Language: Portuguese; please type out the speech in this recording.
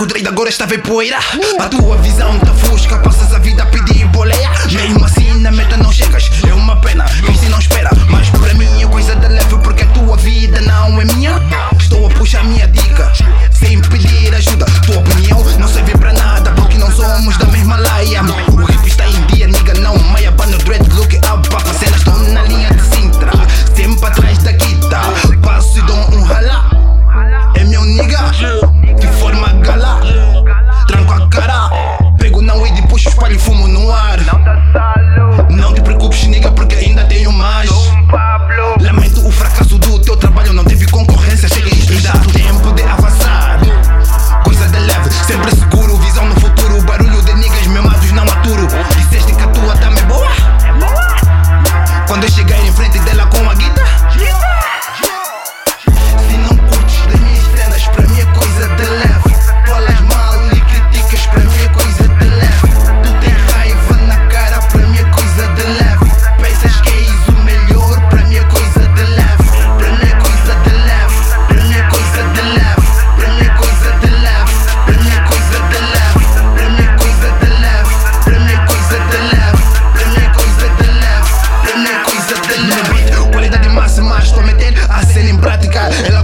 O de agora esta vepoeira A tua visão tá fusca, Passas a vida fumo and